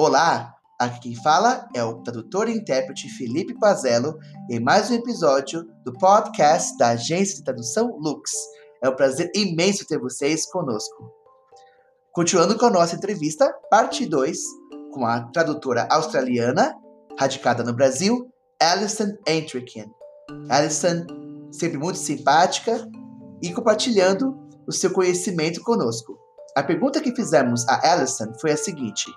Olá, aqui quem fala é o tradutor e intérprete Felipe Pazello em mais um episódio do podcast da agência de tradução Lux. É um prazer imenso ter vocês conosco. Continuando com a nossa entrevista, parte 2, com a tradutora australiana, radicada no Brasil, Alison Entrikin. Alison, sempre muito simpática e compartilhando o seu conhecimento conosco. A pergunta que fizemos a Alison foi a seguinte: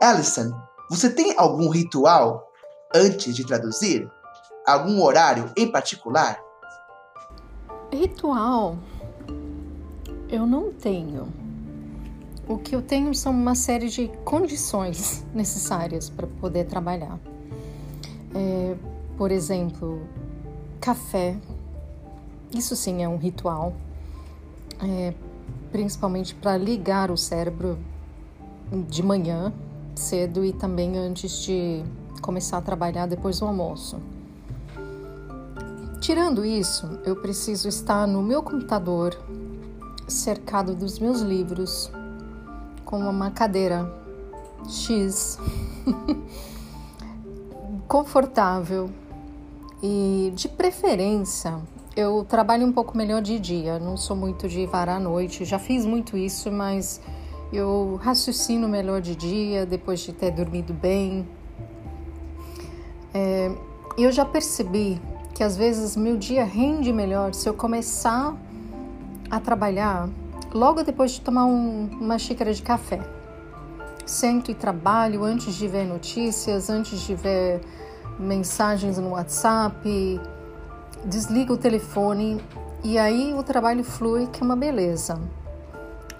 Alison, você tem algum ritual antes de traduzir? Algum horário em particular? Ritual? Eu não tenho. O que eu tenho são uma série de condições necessárias para poder trabalhar. É, por exemplo, café. Isso sim é um ritual, é, principalmente para ligar o cérebro de manhã cedo e também antes de começar a trabalhar depois do almoço. Tirando isso, eu preciso estar no meu computador, cercado dos meus livros, com uma cadeira X, confortável e de preferência eu trabalho um pouco melhor de dia, não sou muito de varar à noite, já fiz muito isso, mas eu raciocino melhor de dia depois de ter dormido bem. É, eu já percebi que às vezes meu dia rende melhor se eu começar a trabalhar logo depois de tomar um, uma xícara de café. Sento e trabalho antes de ver notícias, antes de ver mensagens no WhatsApp, desligo o telefone e aí o trabalho flui, que é uma beleza.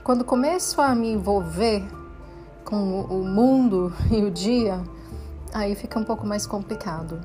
Quando começo a me envolver com o mundo e o dia, aí fica um pouco mais complicado.